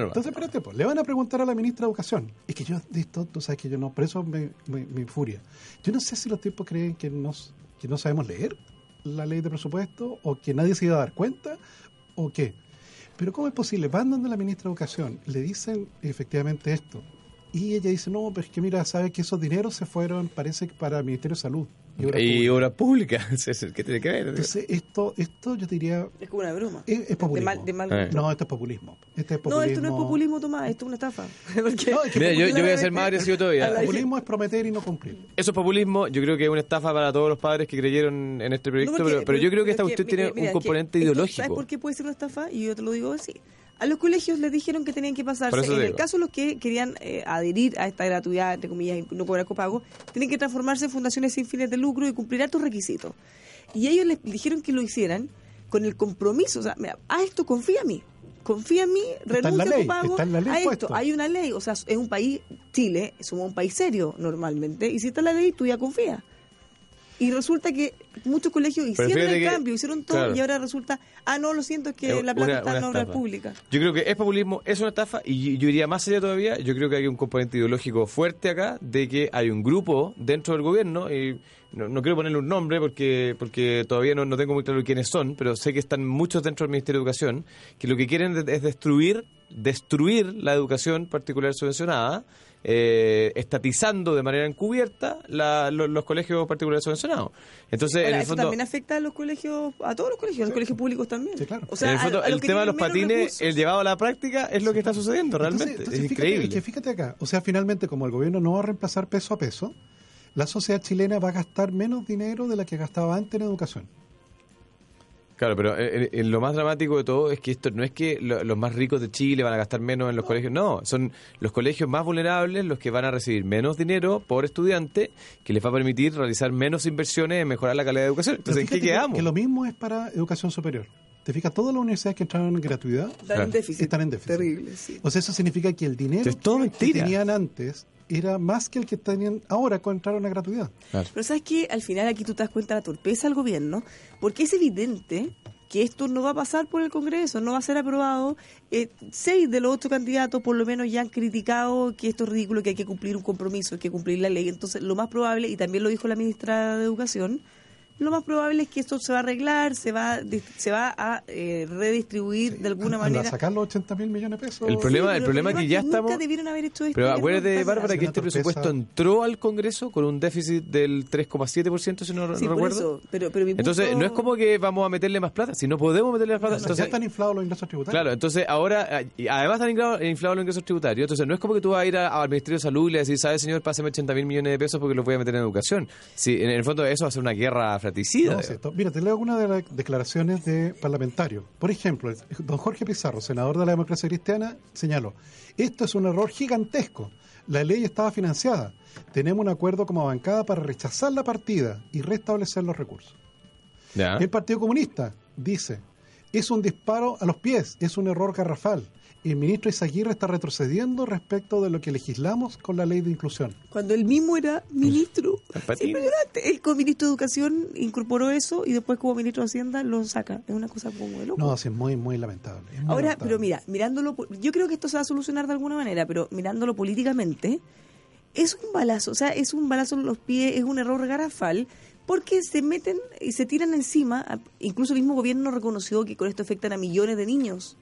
Entonces, espérate, pues, le van a preguntar a la ministra de Educación. Es que yo, de esto, tú sabes que yo no, por eso me, me, me infuria. Yo no sé si los tipos creen que, nos, que no sabemos leer la ley de presupuesto o que nadie se iba a dar cuenta o qué. Pero ¿cómo es posible? Van donde la ministra de Educación, le dicen efectivamente esto. Y ella dice, no, pero es que mira, sabe que esos dineros se fueron, parece que para el Ministerio de Salud. Y Obras Y Públicas". obra pública. ¿Qué tiene que ver? Entonces, esto, esto yo diría, es como una broma. es, es De populismo. mal, de mal Eh. gusto. No, esto es populismo. Este es No, populismo. esto no es populismo, Tomás, esto es una estafa. Porque No, es que Mira, yo, yo voy a ser más agresivo todavía. la- populismo es prometer y no cumplir. Eso es populismo, yo creo que es una estafa para todos los padres que creyeron en este proyecto, No, porque- pero, pero yo creo que esta cuestión tiene mira, un que componente ideológico. ¿Sabes por qué puede ser una estafa? Y yo te lo digo así. A los colegios les dijeron que tenían que pasarse, en el digo. caso de los que querían eh, adherir a esta gratuidad, entre comillas, y no cobrar copago, tienen que transformarse en fundaciones sin fines de lucro y cumplir estos requisitos. Y ellos les dijeron que lo hicieran con el compromiso, o sea, mira, a esto confía en mí. Confía en mí, renuncia a ley, tu pago está en la ley a esto. puesto. Hay una ley, o sea, es un país, Chile, somos un país serio normalmente, y si está la ley, tú ya confías. Y resulta que muchos colegios hicieron el que- cambio, hicieron todo claro. y ahora resulta, ah, no, lo siento, es que la plata está en estafa. públicas. Yo creo que es populismo, es una estafa, y yo iría más allá todavía. Yo creo que hay un componente ideológico fuerte acá de que hay un grupo dentro del gobierno, y no, no quiero ponerle un nombre porque porque todavía no, no tengo muy claro quiénes son, pero sé que están muchos dentro del Ministerio de Educación, que lo que quieren es destruir, destruir la educación particular subvencionada. eh, estatizando de manera encubierta la- lo- los colegios particulares subvencionados. Entonces, Ahora, en el eso fondo, también afecta a los colegios, a todos los colegios, a los colegios públicos también. Sí, claro. O sea, en el, fondo, a- a los el que tema de los patines, recursos. el llevado a la práctica, es lo que está sucediendo realmente. Entonces- entonces es fíjate, increíble. que fíjate acá, o sea, finalmente como el gobierno no va a reemplazar peso a peso, la sociedad chilena va a gastar menos dinero de la que gastaba antes en educación. Claro, pero eh, eh, eh, lo más dramático de todo es que esto no es que lo- los más ricos de Chile van a gastar menos en los colegios, no, son los colegios más vulnerables los que van a recibir menos dinero por estudiante, que les va a permitir realizar menos inversiones en mejorar la calidad de educación. Entonces, ¿en qué quedamos? Que lo mismo es para educación superior. ¿Te fijas? Todas las universidades que entraron en gratuidad Están en déficit. están en déficit. Terrible, sí. O sea, eso significa que el dinero todo que- tenían antes era más que el que tenían ahora cuando entraron a gratuidad. Claro. Pero sabes que al final aquí tú te das cuenta de la torpeza del gobierno, porque es evidente que esto no va a pasar por el Congreso, no va a ser aprobado. Eh, seis de los ocho candidatos por lo menos ya han criticado que esto es ridículo, que hay que cumplir un compromiso, hay que cumplir la ley. Entonces, lo más probable, y también lo dijo la ministra de Educación, lo más probable es que esto se va a arreglar, se va, se va a eh, redistribuir de alguna manera. sacar los 80 mil millones de pesos. El problema- pero el problema es que ya nunca estamos- debieron haber hecho esto. Pero acuérdate, Bárbara, que este torpeza. presupuesto entró al Congreso con un déficit del 3,7%, si no, no Sí, por recuerdo. eso, pero, pero mi Entonces, no es como que vamos a meterle más plata, si no podemos meterle más plata. O sea, entonces, ya están inflados los ingresos tributarios. Claro, entonces ahora, y además están inflados, los ingresos tributarios, entonces no es como que tú vas a ir a- al Ministerio de Salud y le decir, ¿sabes, señor? Pásame 80 mil millones de pesos porque los voy a meter en educación. Sí, en el fondo eso va a ser una guerra fratricida. No, sí, mira, te leo algunas de las declaraciones de parlamentarios. Por ejemplo, el- don Jorge Pizarro, senador de la democracia cristiana, señaló, esto es un error gigantesco. La ley estaba financiada. Tenemos un acuerdo como bancada para rechazar la partida y restablecer los recursos. Ya. El Partido Comunista dice, es un disparo a los pies, es un error garrafal. El ministro Izaguirre está retrocediendo respecto de lo que legislamos con la ley de inclusión. Cuando él mismo era ministro. Él como ministro de Educación incorporó eso y después como ministro de Hacienda lo saca. Es una cosa como de loco. No, es muy, muy lamentable. es muy Ahora, lamentable. pero mira, mirándolo, yo creo que esto se va a solucionar de alguna manera, pero mirándolo políticamente, es un balazo, o sea, es un balazo en los pies, es un error garrafal, porque se meten y se tiran encima, a- incluso el mismo gobierno reconoció que con esto afectan a millones de niños.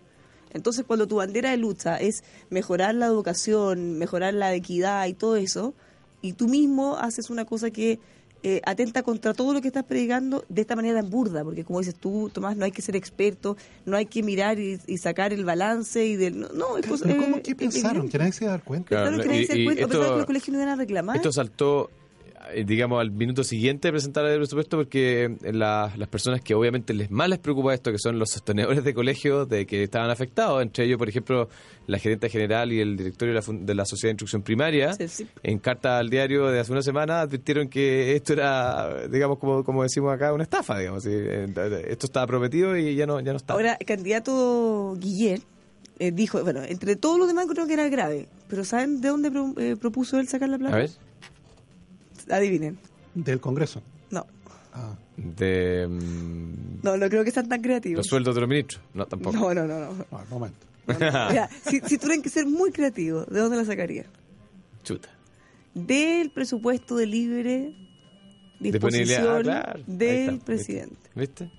Entonces, cuando tu bandera de lucha es mejorar la educación, mejorar la equidad y todo eso, y tú mismo haces una cosa que eh, atenta contra todo lo que estás predicando de esta manera tan burda, porque como dices tú, Tomás, no hay que ser experto, no hay que mirar y, y sacar el balance y del... No, no, es cosa... ¿Pero cómo eh, qué eh, pensaron? eh, Que nadie se a dar cuenta. Claro, Pensaron que nadie y- se da cuenta, esto- pensaron que los colegios no iban a reclamar. Esto saltó, digamos, al minuto siguiente de presentar el presupuesto porque eh, la- las personas que obviamente les más les preocupa esto, que son los sostenedores de colegios de que estaban afectados, entre ellos, por ejemplo, la gerente general y el directorio de la, de la Sociedad de Instrucción Primaria, Sí, sí. en carta al diario de hace una semana advirtieron que esto era, digamos, como, como decimos acá, una estafa, digamos. eh, esto estaba prometido y ya no, ya no está. Ahora, el candidato Guillermo eh, dijo, bueno, entre todos los demás creo que era grave, pero ¿saben de dónde pro- eh, propuso él sacar la plata? A ver, Adivinen. Del Congreso. No, Ah, de mm, no, no creo que sean tan creativos. los sueldos de los ministros. No, tampoco. No, no, no, no. no, al momento. Mira, si, si tuvieran que ser muy creativos, ¿de dónde la sacaría? Chuta. Del presupuesto de libre Disponibilidad, disposición ah, claro. Del está, ¿viste? presidente. ¿Viste?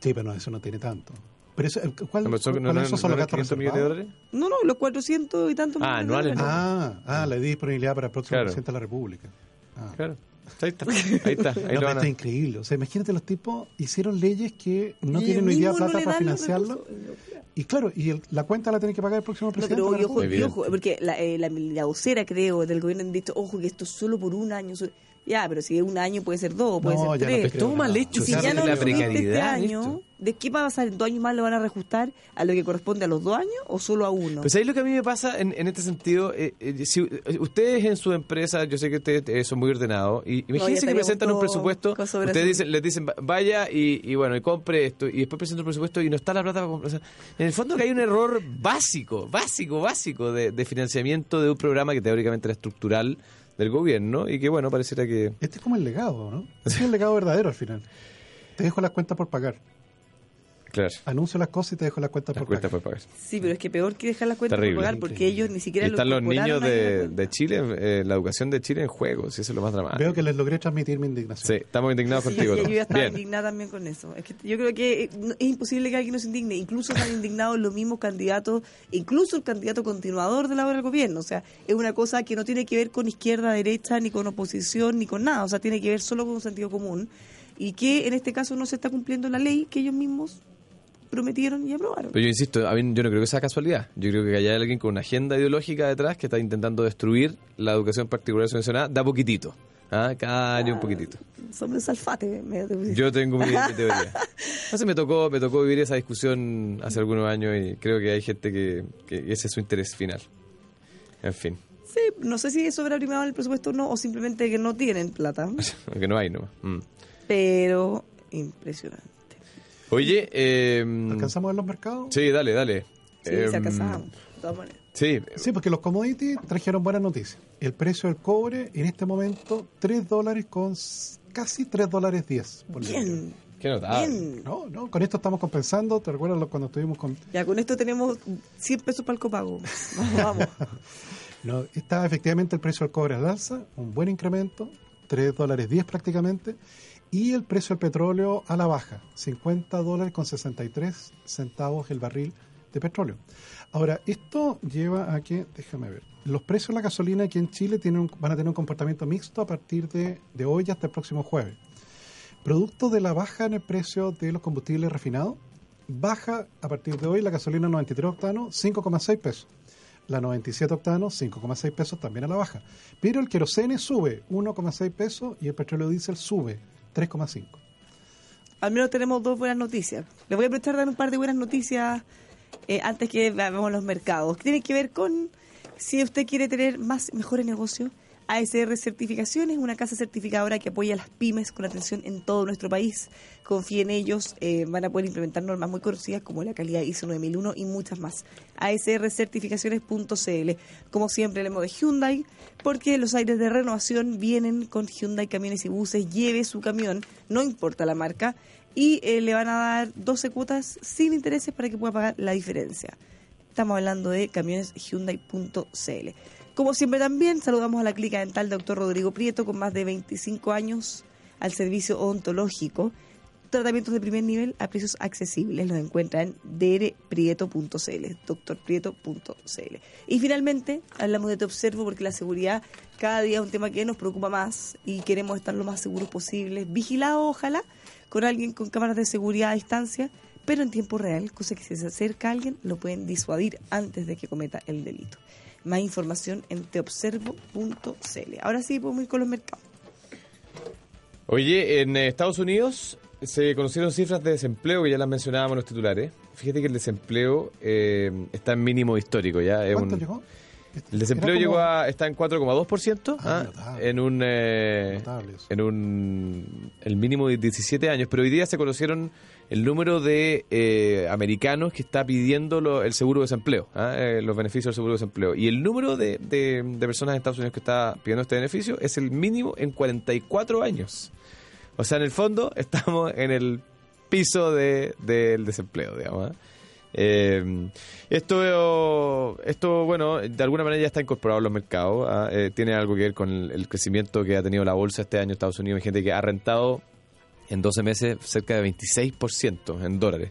Sí, pero no, eso no tiene tanto. Pero eso, ¿cuál, No, son- no, cuáles no, esos son no los gastos 500 millones de reservados? dólares? No, no, los 400 y tantos Ah, millones de anuales, dólares. Ah, ah, la disponibilidad para el próximo Claro. presidente de la República. Ah. Claro. Ahí está. Ahí está. Ahí No, lo pero van esto es a... increíble. O sea, imagínate, los tipos hicieron leyes que no Y tienen mismo no plata le para financiarlo. Y claro, y el- la cuenta la tiene que pagar el próximo No, presidente. pero ojo, ojo, porque la, eh, la, la vocera, creo, del gobierno han dicho, ojo, que esto es solo por un año. Ya, pero si es un año puede ser dos, puede No, ser no tres. Es creo todo mal hecho. Si ya no lo precariedad este año, esto. ¿de qué va a pasar? ¿En dos años más lo van a reajustar a lo que corresponde a los dos años o solo a uno? Pues ahí lo que a mí me pasa en, en este sentido, eh, eh, si eh, ustedes en su empresa, yo sé que ustedes eh, son muy ordenados, y imagínense que presentan un presupuesto, ustedes dicen, les dicen, "Va- vaya y, y bueno, y compre esto, y después presentan un presupuesto y no está la plata para comprar. O sea, en el fondo que hay un error básico, básico, básico de, de financiamiento de un programa que teóricamente era estructural del gobierno y que bueno, pareciera que... Este es como el legado, ¿no? Este es el legado verdadero al final. Te dejo las cuentas por pagar. Claro, Anuncio las cosas y te dejo las cuentas las por cuentas pagar. por pagar. Sí, pero es que peor que dejar las cuentas por Terrible. pagar porque Increíble. ellos ni siquiera Y están lo los niños la de, cuenta. de Chile, eh, la educación de Chile en juegos, y eso es lo más dramático. Veo que les logré transmitir mi indignación. Sí, estamos indignados Sí, contigo. yo, yo ya estaba Bien. indignada también con eso. Es que yo creo que eh, es imposible que alguien no se indigne. Incluso están indignados los mismos candidatos, incluso el candidato continuador de la obra del gobierno. O sea, es una cosa que no tiene que ver con izquierda, derecha, ni con oposición, ni con nada. O sea, tiene que ver solo con un sentido común. Y que en este caso no se está cumpliendo la ley que ellos mismos prometieron y aprobaron. Pero yo insisto, a mí yo no creo que sea casualidad. Yo creo que hay alguien con una agenda ideológica detrás que está intentando destruir la educación particular subvencionada de a poquitito. ¿ah? Cada año un poquitito. Sobre salfate. me- me- Yo tengo mi, mi teoría. Entonces me tocó, me tocó vivir esa discusión hace algunos años y creo que hay gente que, que ese es su interés final. En fin, Sí, no sé si primado en el presupuesto o no, o simplemente que no tienen plata. aunque no hay, ¿no? Mm. Pero impresionante. Oye, eh, ¿Alcanzamos a ver los mercados? sí, dale, dale. Sí, Em, se alcanzamos. De todas maneras. Sí, Sí, porque los commodities trajeron buenas noticias. El precio del cobre en este momento, 3 dólares con casi 3 dólares 10. por. Bien. qué notable. No, no, con esto estamos compensando. ¿Te recuerdas lo- cuando estuvimos con... Ya con esto tenemos 100 pesos para el copago. Vamos, vamos. No, está efectivamente el precio del cobre al alza, un buen incremento, 3 dólares 10 prácticamente, y el precio del petróleo a la baja, 50 dólares con 63 centavos el barril de petróleo. Ahora, esto lleva a que, déjame ver, los precios de la gasolina aquí en Chile van a tener un comportamiento mixto a partir de, de hoy hasta el próximo jueves. Producto de la baja en el precio de los combustibles refinados, baja a partir de hoy la gasolina 93 octanos 5,6 pesos. La 97 octanos 5,6 pesos también a la baja. Pero el querosene sube 1,6 pesos y el petróleo diésel sube 3,5. Al menos tenemos dos buenas noticias. Les voy a prestar dar un par de buenas noticias eh, antes que veamos los mercados. Que tienen que ver con si usted quiere tener más mejores negocios. ASR Certificaciones, una casa certificadora que apoya a las pymes con atención en todo nuestro país. Confíe en ellos, eh, van a poder implementar normas muy conocidas como la calidad ISO 9001 y muchas más. ASRcertificaciones.cl. Como siempre, hablemos de Hyundai, porque los aires de renovación vienen con Hyundai Camiones y Buses. Lleve su camión, no importa la marca, y eh, le van a dar 12 cuotas sin intereses para que pueda pagar la diferencia. Estamos hablando de camioneshyundai.cl. Como siempre también saludamos a la clínica dental Dr. Rodrigo Prieto con más de 25 años al servicio odontológico. Tratamientos de primer nivel a precios accesibles. Los encuentra en drprieto.cl, drprieto.cl. Y finalmente, hablamos de Te Observo porque la seguridad cada día es un tema que nos preocupa más y queremos estar lo más seguros posible. Vigilado, ojalá, con alguien con cámaras de seguridad a distancia, pero en tiempo real, cosa que si se acerca a alguien lo pueden disuadir antes de que cometa el delito. Más información en teobservo.cl. Ahora sí, podemos ir con los mercados. Oye, en Estados Unidos se conocieron cifras de desempleo que ya las mencionábamos en los titulares. Fíjate que el desempleo eh, está en mínimo histórico ya. Es ¿Cuánto un- llegó? El desempleo llegó a, está en 4,2%, Ah, ah, en un eh, en un el mínimo de 17 años, pero hoy día se conocieron el número de eh, americanos que está pidiendo lo- el seguro de desempleo, ah, eh, los beneficios del seguro de desempleo. Y el número de, de- de personas en Estados Unidos que está pidiendo este beneficio es el mínimo en 44 años. O sea, en el fondo estamos en el piso de- del desempleo, digamos. Eh, esto, esto, bueno, de alguna manera ya está incorporado en los mercados. ¿ah? Eh, tiene algo que ver con el, crecimiento que ha tenido la bolsa este año en Estados Unidos. Hay gente que ha rentado en 12 meses cerca de 26% en dólares,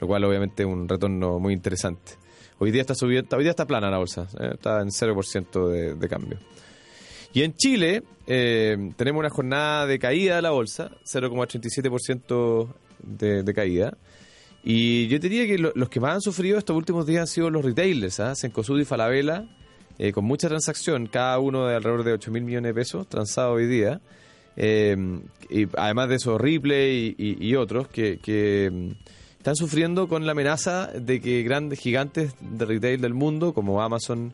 lo cual obviamente es un retorno muy interesante. Hoy día está subiendo, hoy día está plana la bolsa, ¿eh? está en 0% de, de cambio. Y en Chile eh, tenemos una jornada de caída de la bolsa, 0,87% de, de caída. Y yo diría que lo- los que más han sufrido estos últimos días han sido los retailers, ¿ah? Cencosud y Falabella, eh, con mucha transacción, cada uno de alrededor de 8 mil millones de pesos transados hoy día. Eh, y además de eso, Ripley y, y- y otros que, que, mm, están sufriendo con la amenaza de que grandes gigantes de retail del mundo, como Amazon,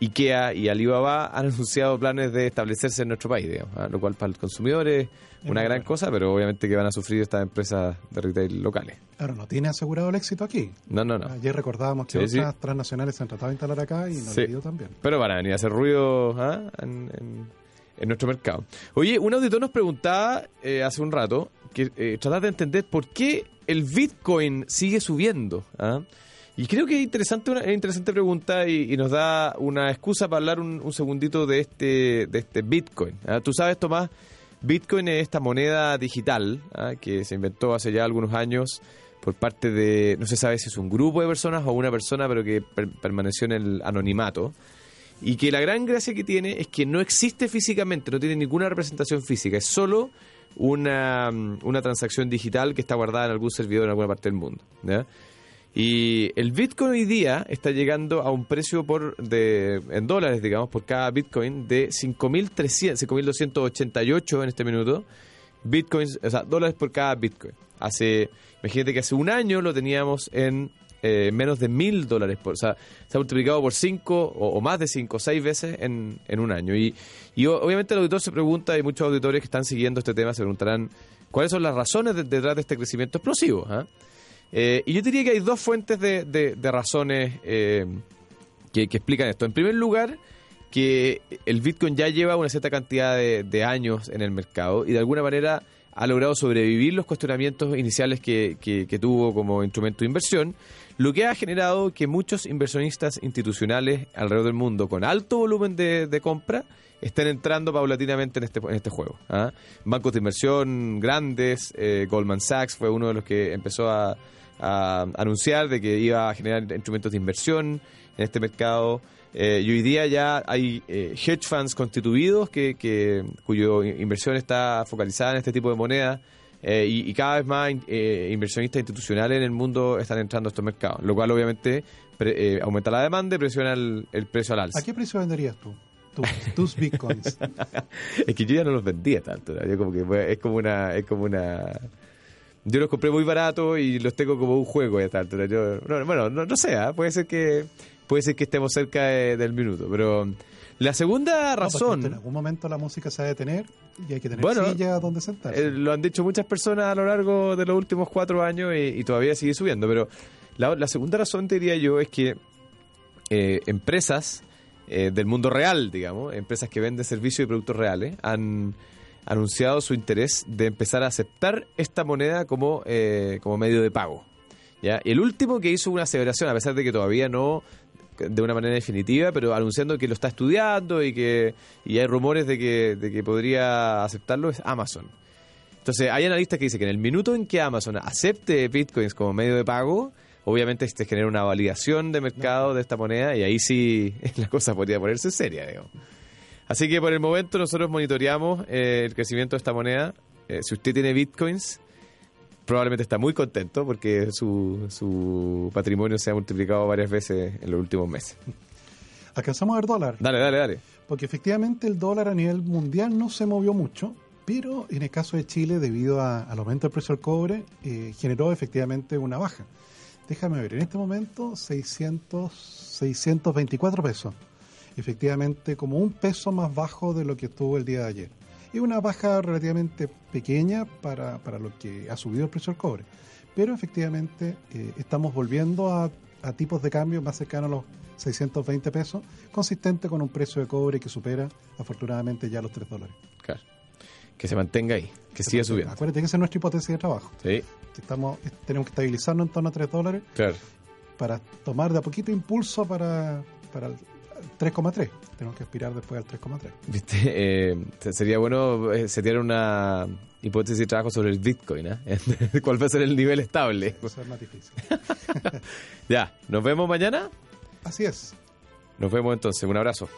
IKEA y Alibaba, han anunciado planes de establecerse en nuestro país, digamos, ¿ah? lo cual para el consumidor es una gran cosa, pero obviamente que van a sufrir estas empresas de retail locales. Claro, no tiene asegurado el éxito aquí. No, no, no. Ayer recordábamos que Sí, sí. otras transnacionales se han tratado de instalar acá y no Sí. le ha ido tan bien. Pero van a venir a hacer ruido ¿ah? en, en- en nuestro mercado. Oye, un auditor nos preguntaba eh, hace un rato que eh, tratar de entender por qué el Bitcoin sigue subiendo. ¿ah? Y creo que es interesante una es interesante pregunta y, y nos da una excusa para hablar un, un segundito de este de este Bitcoin. ¿ah? Tú sabes, Tomás, Bitcoin es esta moneda digital ¿ah? que se inventó hace ya algunos años por parte de, no se sabe si es un grupo de personas o una persona, pero que per- permaneció en el anonimato. Y que la gran gracia que tiene es que no existe físicamente, no tiene ninguna representación física, es solo una, una transacción digital que está guardada en algún servidor en alguna parte del mundo. ¿ya? Y el Bitcoin hoy día está llegando a un precio por de en dólares, digamos, por cada Bitcoin de 5.300, 5.288 en este minuto. Bitcoins, o sea, dólares por cada Bitcoin. Hace, imagínate que hace un año lo teníamos en eh, menos de mil dólares por, o sea, se ha multiplicado por cinco o, más de cinco o seis veces en, en un año. Y, y obviamente el auditor se pregunta, y muchos auditores que están siguiendo este tema se preguntarán cuáles son las razones de- detrás de este crecimiento explosivo. ¿ah? Eh, y yo diría que hay dos fuentes de, de- razones eh, que, explican esto. En primer lugar, que el Bitcoin ya lleva una cierta cantidad de, de años en el mercado y de alguna manera ha logrado sobrevivir los cuestionamientos iniciales que, que- que tuvo como instrumento de inversión, lo que ha generado que muchos inversionistas institucionales alrededor del mundo con alto volumen de, compra estén entrando paulatinamente en este, en este juego. ¿ah? Bancos de inversión grandes, eh, Goldman Sachs fue uno de los que empezó a, anunciar de que iba a generar instrumentos de inversión en este mercado. Eh, y hoy día ya hay eh, hedge funds constituidos que, que, cuyo inversión está focalizada en este tipo de moneda eh, y, y cada vez más eh, inversionistas institucionales en el mundo están entrando a estos mercados, lo cual obviamente pre- eh, aumenta la demanda y presiona el, el precio al alza. ¿A qué precio venderías tú? Tus, tus bitcoins. Es que yo ya no los vendía tanto, ¿no? yo como que es como una es como una yo los compré muy barato y los tengo como un juego a esta altura. Yo, no, bueno, no, no sé, ¿ah? puede ser que, puede ser que estemos cerca de- del minuto. Pero la segunda No, razón, en algún momento la música se va a detener y hay que tener Bueno, silla donde sentarse. eh, lo han dicho muchas personas a lo largo de los últimos cuatro años y, y todavía sigue subiendo. Pero la, la segunda razón, te diría yo, es que eh, empresas eh, del mundo real, digamos, empresas que venden servicios y productos reales, han anunciado su interés de empezar a aceptar esta moneda como, eh, como medio de pago. ¿ya? Y el último que hizo una aseveración, a pesar de que todavía no de una manera definitiva, pero anunciando que lo está estudiando y que y hay rumores de que, de que podría aceptarlo, es Amazon. Entonces, hay analistas que dicen que en el minuto en que Amazon acepte bitcoins como medio de pago, obviamente este genera una validación de mercado de esta moneda y ahí sí la cosa podría ponerse seria, digamos. Así que por el momento nosotros monitoreamos eh, el crecimiento de esta moneda. Eh, si usted tiene bitcoins, probablemente está muy contento porque su, su patrimonio se ha multiplicado varias veces en los últimos meses. Alcanzamos a ver dólar. Dale, dale, dale. Porque efectivamente el dólar a nivel mundial no se movió mucho, pero en el caso de Chile, debido a- al aumento del precio del cobre, eh, generó efectivamente una baja. Déjame ver, en este momento 600, 624 pesos. Efectivamente, como un peso más bajo de lo que estuvo el día de ayer. Y una baja relativamente pequeña para, para lo que ha subido el precio del cobre. Pero efectivamente eh, estamos volviendo a, a tipos de cambio más cercanos a los 620 pesos, consistente con un precio de cobre que supera afortunadamente ya los 3 dólares. Claro. Que se mantenga ahí, que siga subiendo. Acuérdate que esa es nuestra hipótesis de trabajo. Sí, Que estamos, tenemos que estabilizarnos en torno a 3 dólares claro. para tomar de a poquito impulso para, para 3,3. Tenemos que aspirar después al 3,3. ¿Viste? Eh, se- sería bueno eh, setear una hipótesis de trabajo sobre el Bitcoin, ¿eh? ¿Cuál va a ser el nivel estable? Eso es más difícil. Ya, nos vemos mañana. Así es. Nos vemos entonces. Un abrazo.